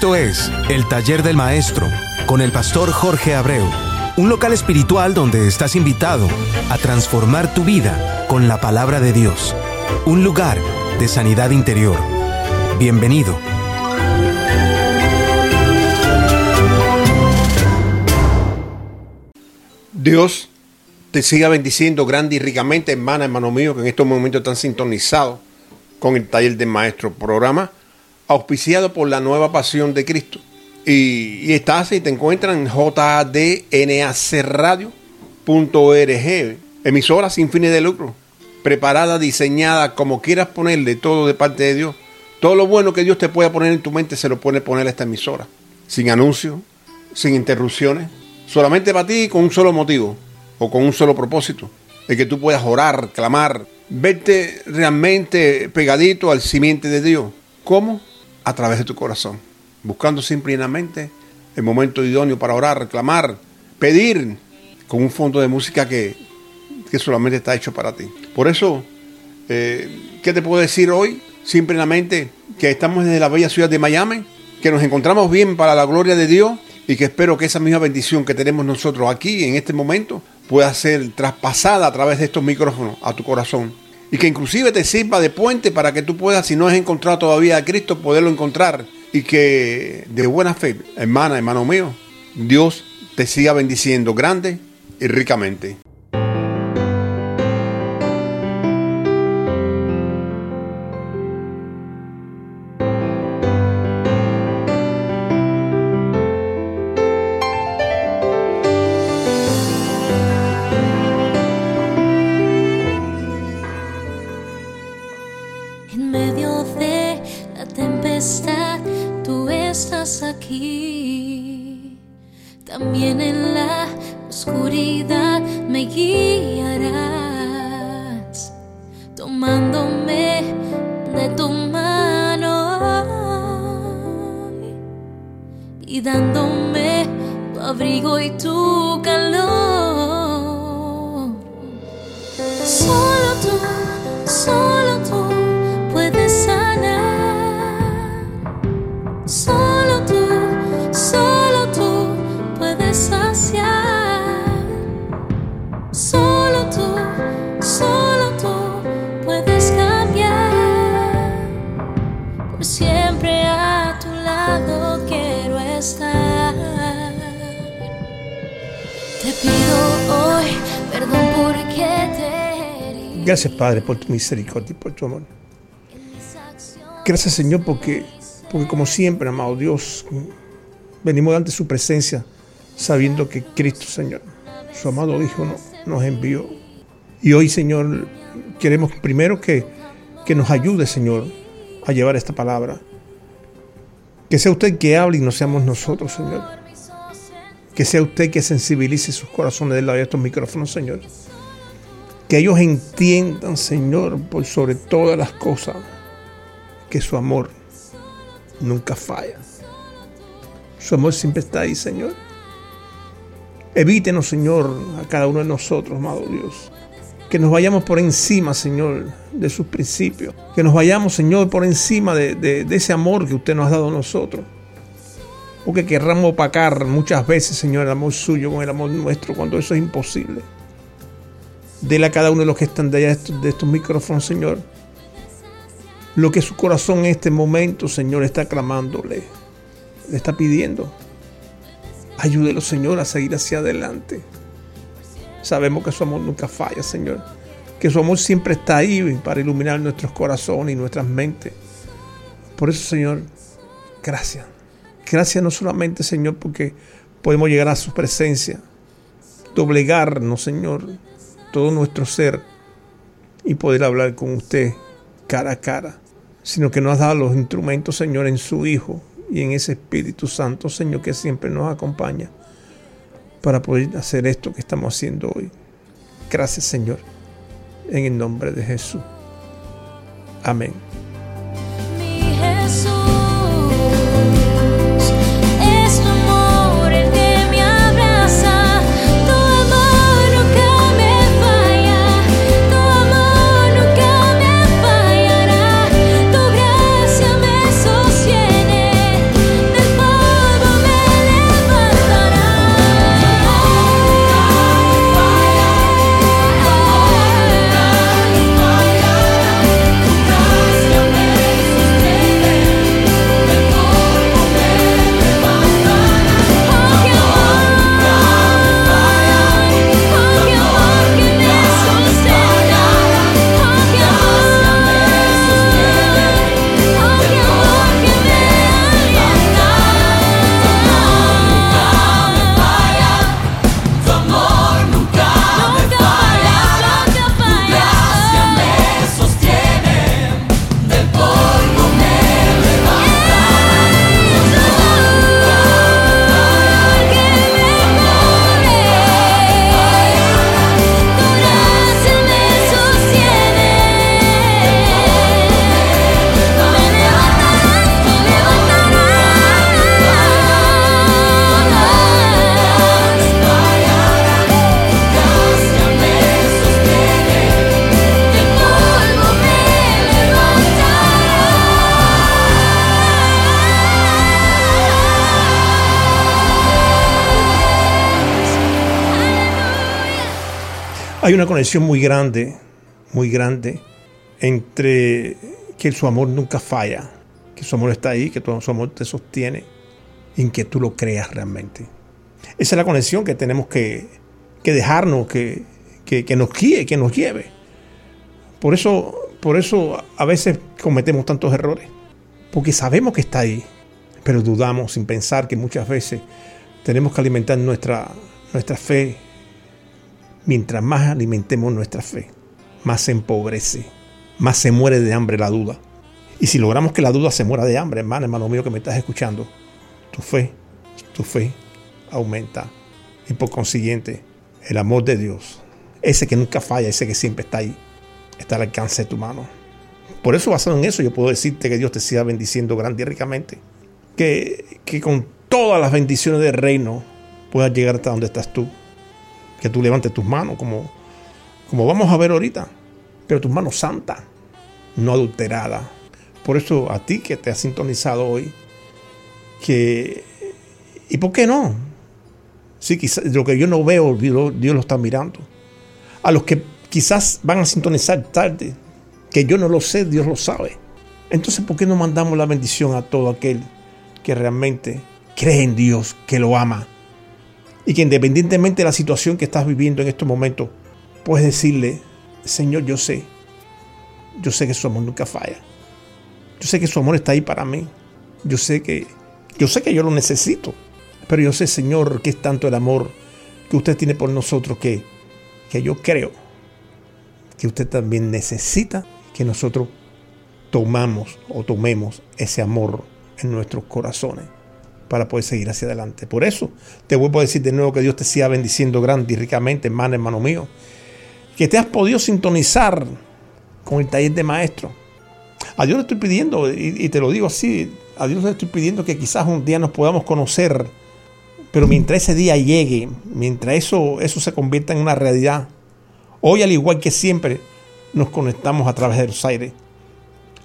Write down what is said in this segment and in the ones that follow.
Esto es El Taller del Maestro con el pastor Jorge Abreu, un local espiritual donde estás invitado a transformar tu vida con la palabra de Dios, un lugar de sanidad interior. Bienvenido. Dios te siga bendiciendo grande y ricamente, hermana, hermano mío, que en estos momentos están sintonizados con el taller del maestro programa auspiciado por la nueva pasión de Cristo. Y, estás y te encuentras en jdnacradio.org, emisora sin fines de lucro, preparada, diseñada, como quieras ponerle todo de parte de Dios. Todo lo bueno que Dios te pueda poner en tu mente se lo pone poner a esta emisora. Sin anuncios, sin interrupciones, solamente para ti con un solo motivo o con un solo propósito. De que tú puedas orar, clamar, verte realmente pegadito al simiente de Dios. ¿Cómo? A través de tu corazón, buscando simplemente el momento idóneo para orar, reclamar, pedir con un fondo de música que, solamente está hecho para ti. Por eso, eh, ¿qué te puedo decir hoy? Simplemente que estamos desde la bella ciudad de Miami, que nos encontramos bien para la gloria de Dios y que espero que esa misma bendición que tenemos nosotros aquí en este momento pueda ser traspasada a través de estos micrófonos a tu corazón y que inclusive te sirva de puente para que tú puedas, si no has encontrado todavía a Cristo, poderlo encontrar y que de buena fe, hermana, hermano mío, Dios te siga bendiciendo grande y ricamente. dándome tu abrigo y tu calor. Gracias, Padre, por tu misericordia y por tu amor. Gracias, Señor, porque, porque como siempre, amado Dios, venimos ante su presencia sabiendo que Cristo, Señor, su amado Hijo, nos envió. Y hoy, Señor, queremos primero que, que nos ayude, Señor, a llevar esta palabra. Que sea usted que hable y no seamos nosotros, Señor. Que sea usted que sensibilice sus corazones del lado de estos micrófonos, Señor. Que ellos entiendan, Señor, por sobre todas las cosas, que su amor nunca falla. Su amor siempre está ahí, Señor. Evítenos, Señor, a cada uno de nosotros, amado Dios. Que nos vayamos por encima, Señor, de sus principios. Que nos vayamos, Señor, por encima de, ese amor que usted nos ha dado a nosotros. Porque querramos opacar muchas veces, Señor, el amor suyo con el amor nuestro, cuando eso es imposible. Dele a cada uno de los que están de allá de estos micrófonos, Señor. Lo que su corazón en este momento, Señor, está clamándole. Le está pidiendo. Ayúdelo, Señor, a seguir hacia adelante. Sabemos que su amor nunca falla, Señor. Que su amor siempre está ahí para iluminar nuestros corazones y nuestras mentes. Por eso, Señor, gracias. Gracias no solamente, Señor, porque podemos llegar a su presencia, doblegarnos, Señor, todo nuestro ser y poder hablar con usted cara a cara, sino que nos ha dado los instrumentos, Señor, en su Hijo y en ese Espíritu Santo, Señor, que siempre nos acompaña para poder hacer esto que estamos haciendo hoy. Gracias, Señor, en el nombre de Jesús. Amén. Hay una conexión muy grande, muy grande, entre que su amor nunca falla, que su amor está ahí, que su amor te sostiene, en que tú lo creas realmente. Esa es la conexión que tenemos que, dejarnos, que, que, nos guíe, que nos lleve. Por eso, por eso a veces cometemos tantos errores, porque sabemos que está ahí, pero dudamos sin pensar que muchas veces tenemos que alimentar nuestra, nuestra fe. Mientras más alimentemos nuestra fe, más se empobrece, más se muere de hambre la duda. Y si logramos que la duda se muera de hambre, hermano, hermano mío que me estás escuchando, tu fe, tu fe aumenta. Y por consiguiente, el amor de Dios, ese que nunca falla, ese que siempre está ahí, está al alcance de tu mano. Por eso, basado en eso, yo puedo decirte que Dios te siga bendiciendo grande y ricamente. Que, que con todas las bendiciones del reino puedas llegar hasta donde estás tú. Que tú levantes tus manos, como, como vamos a ver ahorita, pero tus manos santas, no adulteradas. Por eso a ti que te has sintonizado hoy, que, ¿y por qué no? Sí, quizás lo que yo no veo, Dios, Dios lo está mirando. A los que quizás van a sintonizar tarde, que yo no lo sé, Dios lo sabe. Entonces, ¿por qué no mandamos la bendición a todo aquel que realmente cree en Dios, que lo ama? Y que independientemente de la situación que estás viviendo en estos momentos, puedes decirle, Señor, yo sé, yo sé que su amor nunca falla. Yo sé que su amor está ahí para mí. Yo sé que yo sé que yo lo necesito. Pero yo sé, Señor, que es tanto el amor que usted tiene por nosotros que, que yo creo que usted también necesita que nosotros tomamos o tomemos ese amor en nuestros corazones para poder seguir hacia adelante. Por eso te vuelvo a decir de nuevo que Dios te siga bendiciendo grande y ricamente, hermano, hermano mío. Que te has podido sintonizar con el taller de maestro. A Dios le estoy pidiendo, y, te lo digo así, a Dios le estoy pidiendo que quizás un día nos podamos conocer, pero mientras ese día llegue, mientras eso, eso se convierta en una realidad, hoy al igual que siempre, nos conectamos a través de los aires.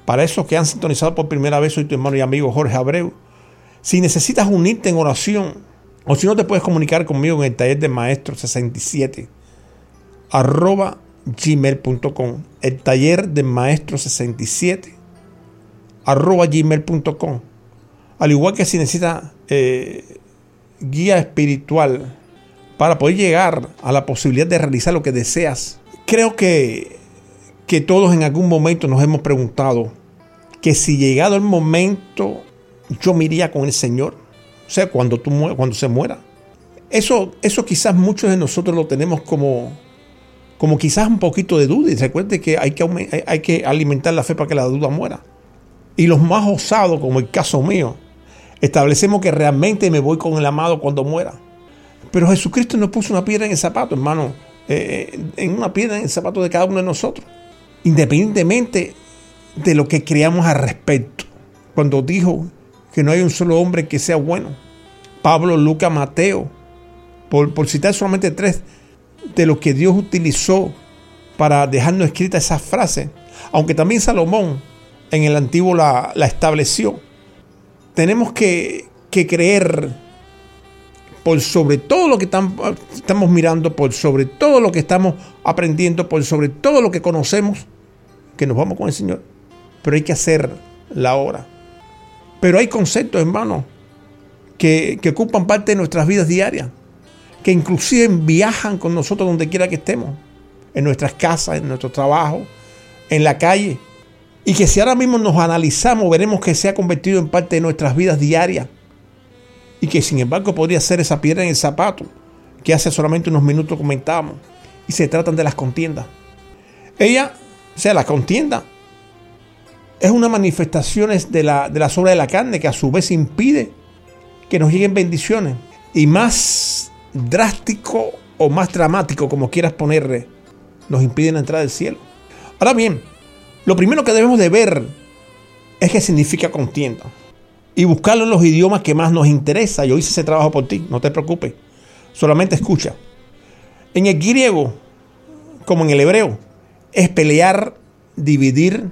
Para esos que han sintonizado por primera vez, soy tu hermano y amigo Jorge Abreu. Si necesitas unirte en oración, o si no te puedes comunicar conmigo en el taller de maestro 67, arroba gmail.com. El taller de maestro 67 arroba gmail.com. Al igual que si necesita eh, guía espiritual para poder llegar a la posibilidad de realizar lo que deseas. Creo que, que todos en algún momento nos hemos preguntado que si llegado el momento yo me iría con el Señor. O sea, cuando, tú, cuando se muera. Eso, eso quizás muchos de nosotros lo tenemos como, como quizás un poquito de duda. Y recuerde que hay que, hay que alimentar la fe para que la duda muera. Y los más osados, como el caso mío, establecemos que realmente me voy con el amado cuando muera. Pero Jesucristo nos puso una piedra en el zapato, hermano, eh, eh, en una piedra en el zapato de cada uno de nosotros, independientemente de lo que creamos al respecto. Cuando dijo que no hay un solo hombre que sea bueno, Pablo, Lucas, Mateo, por, por citar solamente tres de lo que Dios utilizó para dejarnos escrita esa frase, aunque también Salomón en el antiguo la, estableció. Tenemos que, creer por sobre todo lo que estamos mirando, por sobre todo lo que estamos aprendiendo, por sobre todo lo que conocemos, que nos vamos con el Señor. Pero hay que hacer la hora. Pero hay conceptos, hermanos, que, que ocupan parte de nuestras vidas diarias, que inclusive viajan con nosotros donde quiera que estemos, en nuestras casas, en nuestro trabajo, en la calle. Y que si ahora mismo nos analizamos, veremos que se ha convertido en parte de nuestras vidas diarias. Y que sin embargo podría ser esa piedra en el zapato que hace solamente unos minutos comentábamos. Y se tratan de las contiendas. Ella, o sea, la contienda, es una manifestación de, la, de las obras de la carne que a su vez impide que nos lleguen bendiciones. Y más drástico o más dramático, como quieras ponerle, nos impiden entrar al cielo. Ahora bien, lo primero que debemos de ver es qué significa contienda. Y buscarlo en los idiomas que más nos interesa. Yo hice ese trabajo por ti, no te preocupes. Solamente escucha. En el griego, como en el hebreo, es pelear, dividir,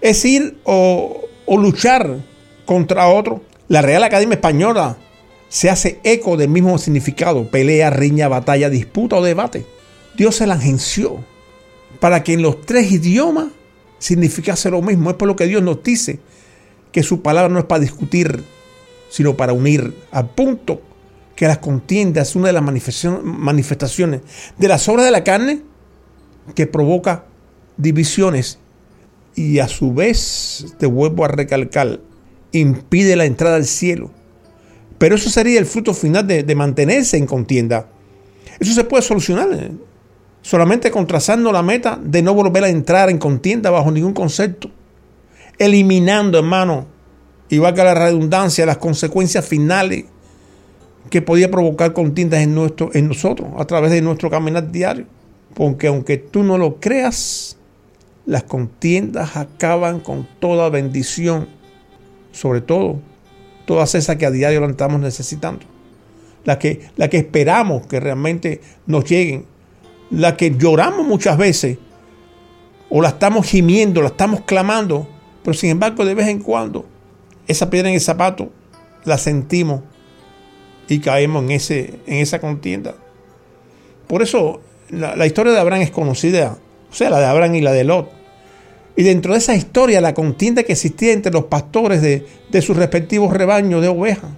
es ir o, luchar contra otro. La Real Academia Española se hace eco del mismo significado, pelea, riña, batalla, disputa o debate. Dios se la agenció para que en los tres idiomas significase lo mismo. Es por lo que Dios nos dice que su palabra no es para discutir, sino para unir, al punto que las contiendas es una de las manifestaciones de las obras de la carne que provoca divisiones y a su vez, te vuelvo a recalcar, impide la entrada al cielo. Pero eso sería el fruto final de, mantenerse en contienda. Eso se puede solucionar eh, solamente contrazando la meta de no volver a entrar en contienda bajo ningún concepto. Eliminando, hermano, y valga la redundancia, las consecuencias finales que podía provocar contiendas en, nuestro, en nosotros a través de nuestro caminar diario. Porque aunque tú no lo creas, las contiendas acaban con toda bendición, sobre todo todas esas que a diario la estamos necesitando, las que, la que esperamos que realmente nos lleguen, las que lloramos muchas veces, o la estamos gimiendo, la estamos clamando, pero sin embargo de vez en cuando esa piedra en el zapato la sentimos y caemos en, ese, en esa contienda. Por eso la, la historia de Abraham es conocida, o sea, la de Abraham y la de Lot. Y dentro de esa historia, la contienda que existía entre los pastores de, sus respectivos rebaños de ovejas.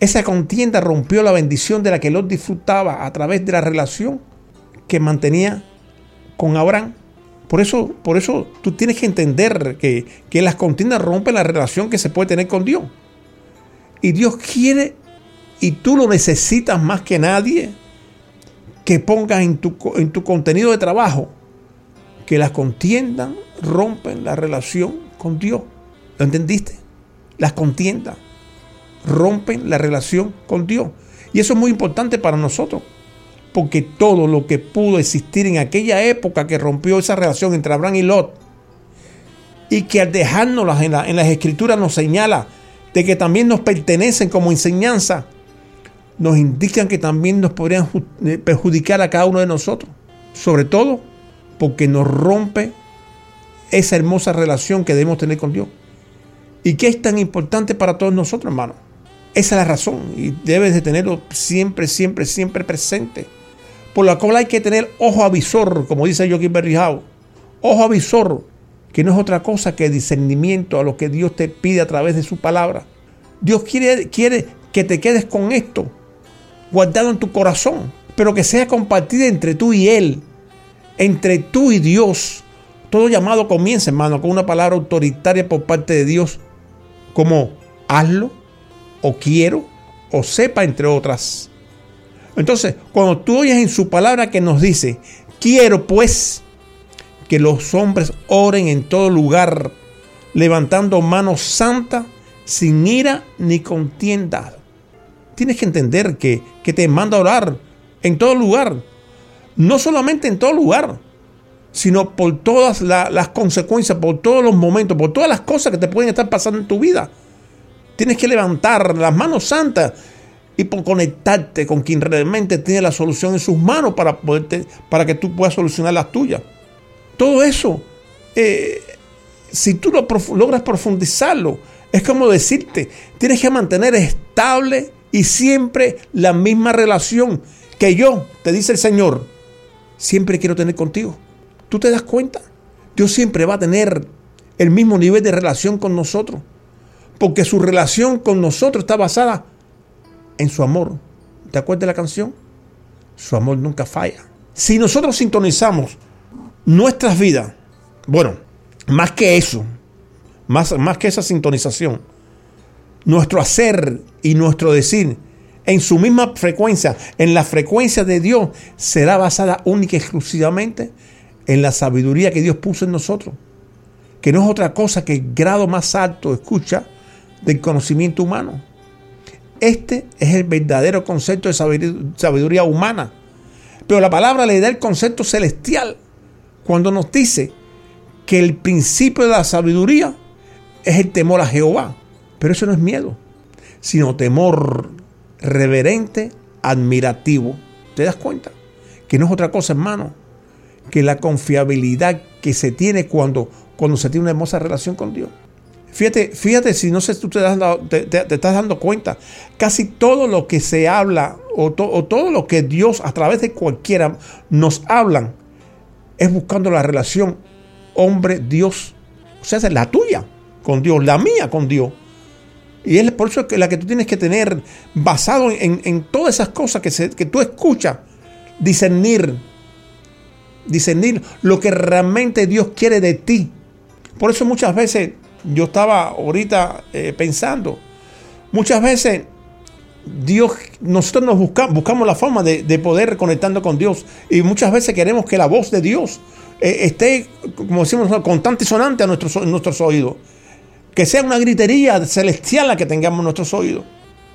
Esa contienda rompió la bendición de la que Lot disfrutaba a través de la relación que mantenía con Abraham. Por eso, por eso tú tienes que entender que, que las contiendas rompen la relación que se puede tener con Dios. Y Dios quiere, y tú lo necesitas más que nadie, que pongas en tu, en tu contenido de trabajo que las contiendas rompen la relación con Dios. ¿Lo entendiste? Las contiendas rompen la relación con Dios. Y eso es muy importante para nosotros, porque todo lo que pudo existir en aquella época que rompió esa relación entre Abraham y Lot, y que al dejárnoslas en, en las escrituras nos señala de que también nos pertenecen como enseñanza, nos indican que también nos podrían eh, perjudicar a cada uno de nosotros. Sobre todo porque nos rompe esa hermosa relación que debemos tener con Dios. ¿Y qué es tan importante para todos nosotros, hermano? Esa es la razón y debes de tenerlo siempre, siempre, siempre presente. Por la cual hay que tener ojo avisor, como dice Joaquín Berrijao. Ojo avisor, que no es otra cosa que discernimiento a lo que Dios te pide a través de su palabra. Dios quiere, quiere que te quedes con esto, guardado en tu corazón, pero que sea compartido entre tú y Él entre tú y Dios. Todo llamado comienza, hermano, con una palabra autoritaria por parte de Dios, como hazlo, o quiero, o sepa, entre otras. Entonces, cuando tú oyes en su palabra que nos dice, quiero pues que los hombres oren en todo lugar, levantando manos santas, sin ira ni contienda. Tienes que entender que, que te manda orar en todo lugar no solamente en todo lugar, sino por todas las consecuencias, por todos los momentos, por todas las cosas que te pueden estar pasando en tu vida. Tienes que levantar las manos santas y por conectarte con quien realmente tiene la solución en sus manos para, poderte, para que tú puedas solucionar las tuyas. Todo eso, eh, si tú lo logras profundizarlo, es como decirte, tienes que mantener estable y siempre la misma relación que yo, te dice el Señor siempre quiero tener contigo. ¿Tú te das cuenta? Dios siempre va a tener el mismo nivel de relación con nosotros. Porque su relación con nosotros está basada en su amor. ¿Te acuerdas de la canción? Su amor nunca falla. Si nosotros sintonizamos nuestras vidas, bueno, más que eso, más, más que esa sintonización, nuestro hacer y nuestro decir en su misma frecuencia, en la frecuencia de Dios, será basada única y exclusivamente en la sabiduría que Dios puso en nosotros, que no es otra cosa que el grado más alto, escucha, del conocimiento humano. Este es el verdadero concepto de sabiduría humana. Pero la palabra le da el concepto celestial cuando nos dice que el principio de la sabiduría es el temor a Jehová. Pero eso no es miedo, sino temor reverente, admirativo. ¿Te das cuenta? Que no es otra cosa, hermano, que la confiabilidad que se tiene cuando, cuando se tiene una hermosa relación con Dios. Fíjate, fíjate si no sé tú te, estás dando cuenta, casi todo lo que se habla o, o, todo lo que Dios a través de cualquiera nos hablan es buscando la relación hombre-Dios. O sea, es la tuya con Dios, la mía con Dios. Y es por eso que la que tú tienes que tener basado en, todas esas cosas que, que tú escuchas, discernir, discernir lo que realmente Dios quiere de ti. Por eso muchas veces yo estaba ahorita eh, pensando, muchas veces Dios, nosotros nos buscamos, buscamos la forma de, poder conectando con Dios y muchas veces queremos que la voz de Dios eh, esté, como decimos, constante y sonante a nuestros, nuestros oídos que sea una gritería celestial la que tengamos en nuestros oídos.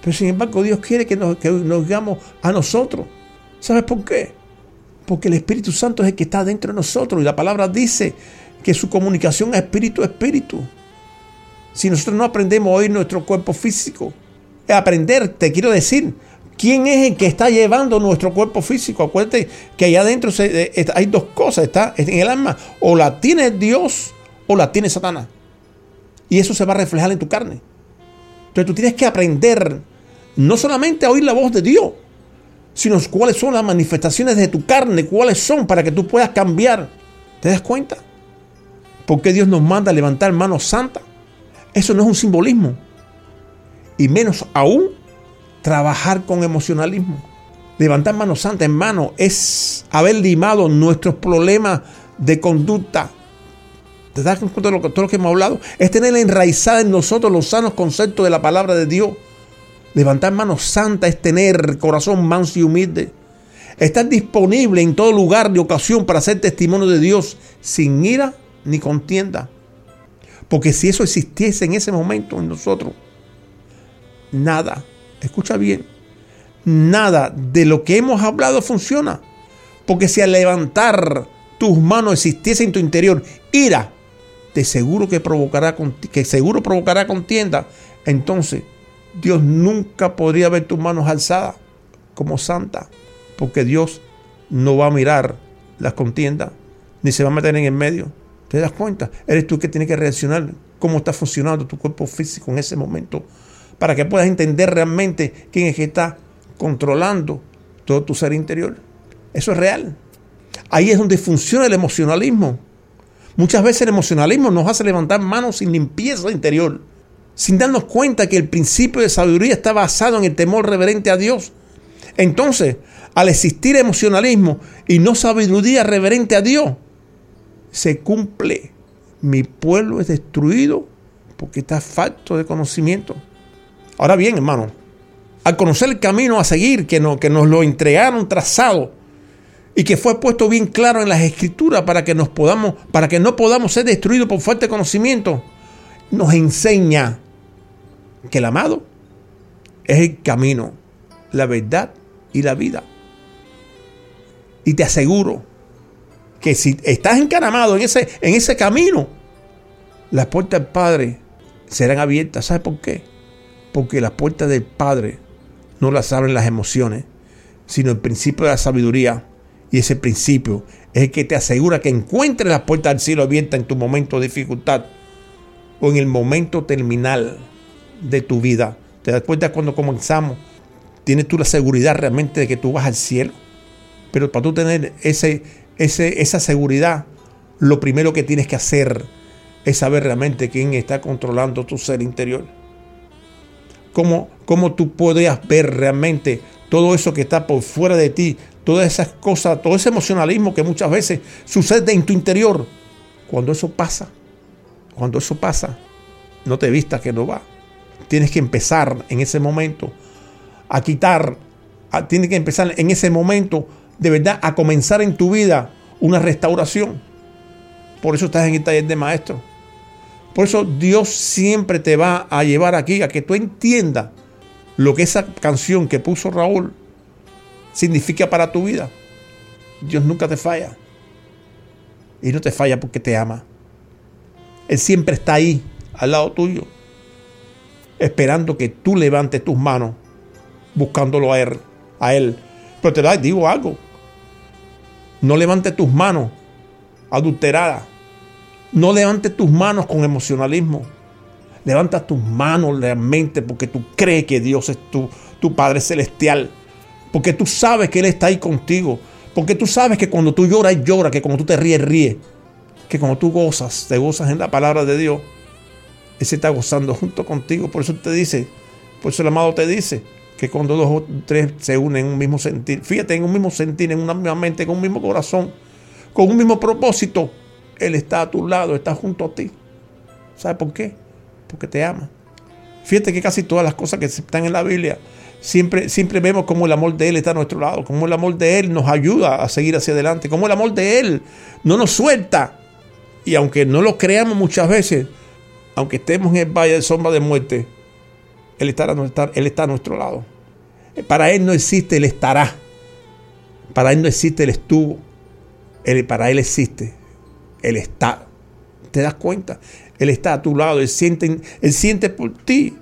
Pero sin embargo Dios quiere que nos, que digamos a nosotros. ¿Sabes por qué? Porque el Espíritu Santo es el que está dentro de nosotros y la palabra dice que su comunicación es espíritu a espíritu. Si nosotros no aprendemos a oír nuestro cuerpo físico, aprender, te quiero decir, quién es el que está llevando nuestro cuerpo físico. Acuérdate que allá adentro eh, hay dos cosas, está en el alma, o la tiene Dios o la tiene Satanás. Y eso se va a reflejar en tu carne. Entonces tú tienes que aprender no solamente a oír la voz de Dios, sino cuáles son las manifestaciones de tu carne, cuáles son para que tú puedas cambiar. ¿Te das cuenta? ¿Por qué Dios nos manda a levantar manos santas? Eso no es un simbolismo. Y menos aún trabajar con emocionalismo. Levantar manos santas, hermano, es haber limado nuestros problemas de conducta, ¿Te das cuenta de lo todo lo que hemos hablado? Es tener enraizada en nosotros los sanos conceptos de la palabra de Dios. Levantar manos santas es tener corazón manso y humilde. Estar disponible en todo lugar de ocasión para hacer testimonio de Dios sin ira ni contienda. Porque si eso existiese en ese momento en nosotros, nada, escucha bien, nada de lo que hemos hablado funciona. Porque si al levantar tus manos existiese en tu interior ira, de seguro que provocará que seguro provocará contienda, entonces Dios nunca podría ver tus manos alzadas como santa, porque Dios no va a mirar las contiendas, ni se va a meter en el medio. ¿Te das cuenta? Eres tú que tienes que reaccionar cómo está funcionando tu cuerpo físico en ese momento, para que puedas entender realmente quién es que está controlando todo tu ser interior. Eso es real. Ahí es donde funciona el emocionalismo. Muchas veces el emocionalismo nos hace levantar manos sin limpieza interior, sin darnos cuenta que el principio de sabiduría está basado en el temor reverente a Dios. Entonces, al existir emocionalismo y no sabiduría reverente a Dios, se cumple. Mi pueblo es destruido porque está falto de conocimiento. Ahora bien, hermano, al conocer el camino a seguir que, que nos lo entregaron trazado, y que fue puesto bien claro en las escrituras para que nos podamos, para que no podamos ser destruidos por falta de conocimiento, nos enseña que el amado es el camino, la verdad y la vida. Y te aseguro que si estás encaramado en ese, en ese camino, las puertas del Padre serán abiertas. ¿Sabes por qué? Porque las puertas del Padre no las abren las emociones, sino el principio de la sabiduría y ese principio es el que te asegura que encuentres la puerta del cielo abierta en tu momento de dificultad o en el momento terminal de tu vida. ¿Te das cuenta cuando comenzamos? Tienes tú la seguridad realmente de que tú vas al cielo. Pero para tú tener ese, ese, esa seguridad, lo primero que tienes que hacer es saber realmente quién está controlando tu ser interior. ¿Cómo, cómo tú podrías ver realmente todo eso que está por fuera de ti, todas esas cosas, todo ese emocionalismo que muchas veces sucede en tu interior. Cuando eso pasa, cuando eso pasa, no te vistas que no va. Tienes que empezar en ese momento a quitar, tienes que empezar en ese momento de verdad a comenzar en tu vida una restauración. Por eso estás en el taller de maestro. Por eso Dios siempre te va a llevar aquí a que tú entiendas lo que esa canción que puso Raúl significa para tu vida. Dios nunca te falla. Y no te falla porque te ama. Él siempre está ahí, al lado tuyo, esperando que tú levantes tus manos, buscándolo a Él. A él. Pero te digo algo. No levantes tus manos adulteradas. No levantes tus manos con emocionalismo. Levanta tus manos realmente porque tú crees que Dios es tu, tu Padre Celestial. Porque tú sabes que Él está ahí contigo. Porque tú sabes que cuando tú lloras, llora. Que cuando tú te ríes, ríes. Que cuando tú gozas, te gozas en la palabra de Dios. Él se está gozando junto contigo. Por eso te dice, por eso el amado te dice que cuando dos o tres se unen en un mismo sentir, fíjate, en un mismo sentir, en una misma mente, con un mismo corazón, con un mismo propósito, Él está a tu lado, está junto a ti. ¿Sabes por qué? Porque te ama. Fíjate que casi todas las cosas que están en la Biblia, siempre, siempre vemos cómo el amor de Él está a nuestro lado, cómo el amor de Él nos ayuda a seguir hacia adelante, cómo el amor de Él no nos suelta. Y aunque no lo creamos muchas veces, aunque estemos en el valle de sombra de muerte, Él, estará, él está a nuestro lado. Para Él no existe el estará. Para Él no existe el estuvo. Para Él existe el estar. ¿Te das cuenta? Él está a tu lado, Él siente, él siente por ti.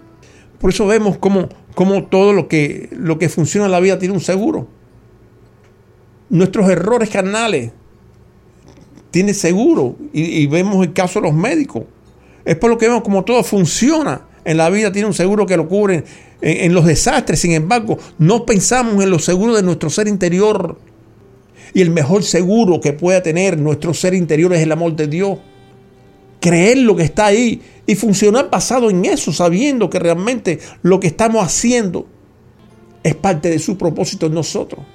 Por eso vemos cómo, cómo todo lo que, lo que funciona en la vida tiene un seguro. Nuestros errores carnales tienen seguro. Y, vemos el caso de los médicos. Es por lo que vemos como todo funciona en la vida, tiene un seguro que lo cubre en, en los desastres. Sin embargo, no pensamos en los seguros de nuestro ser interior. Y el mejor seguro que pueda tener nuestro ser interior es el amor de Dios creer lo que está ahí y funcionar basado en eso, sabiendo que realmente lo que estamos haciendo es parte de su propósito en nosotros.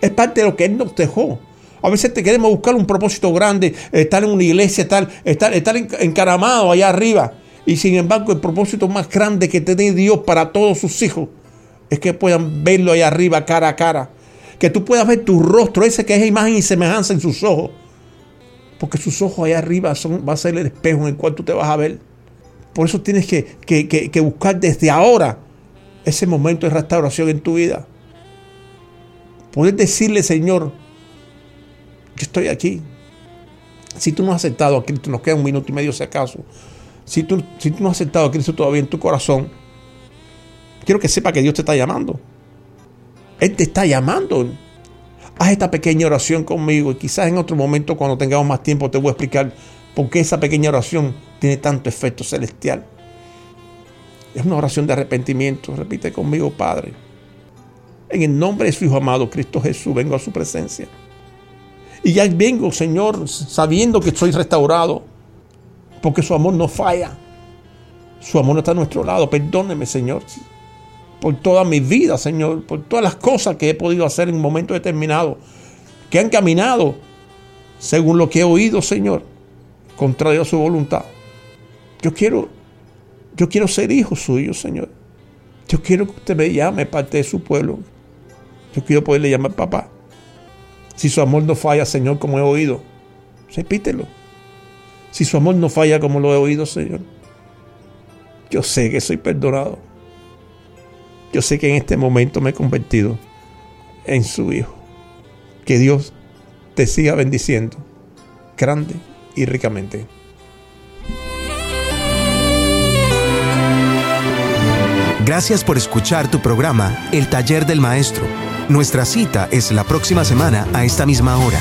Es parte de lo que Él nos dejó. A veces te queremos buscar un propósito grande, estar en una iglesia, estar, estar, encaramado allá arriba. Y sin embargo, el propósito más grande que tiene Dios para todos sus hijos es que puedan verlo allá arriba, cara a cara. Que tú puedas ver tu rostro, ese que es imagen y semejanza en sus ojos porque sus ojos allá arriba son, va a ser el espejo en el cual tú te vas a ver. Por eso tienes que, buscar desde ahora ese momento de restauración en tu vida. Poder decirle, Señor, yo estoy aquí. Si tú no has aceptado a Cristo, nos queda un minuto y medio si acaso. Si tú, si tú no has aceptado a Cristo todavía en tu corazón, quiero que sepa que Dios te está llamando. Él te está llamando. Haz esta pequeña oración conmigo y quizás en otro momento cuando tengamos más tiempo te voy a explicar por qué esa pequeña oración tiene tanto efecto celestial. Es una oración de arrepentimiento. Repite conmigo, Padre. En el nombre de su Hijo amado, Cristo Jesús, vengo a su presencia. Y ya vengo, Señor, sabiendo que soy restaurado, porque su amor no falla. Su amor está a nuestro lado. Perdóneme, Señor, por toda mi vida, Señor, por todas las cosas que he podido hacer en un momento determinado, que han caminado según lo que he oído, Señor, contrario a su voluntad. Yo quiero, yo quiero ser hijo suyo, Señor. Yo quiero que usted me llame parte de su pueblo. Yo quiero poderle llamar papá. Si su amor no falla, Señor, como he oído, repítelo. Si su amor no falla como lo he oído, Señor, yo sé que soy perdonado. Yo sé que en este momento me he convertido en su hijo. Que Dios te siga bendiciendo grande y ricamente. Gracias por escuchar tu programa El Taller del Maestro. Nuestra cita es la próxima semana a esta misma hora.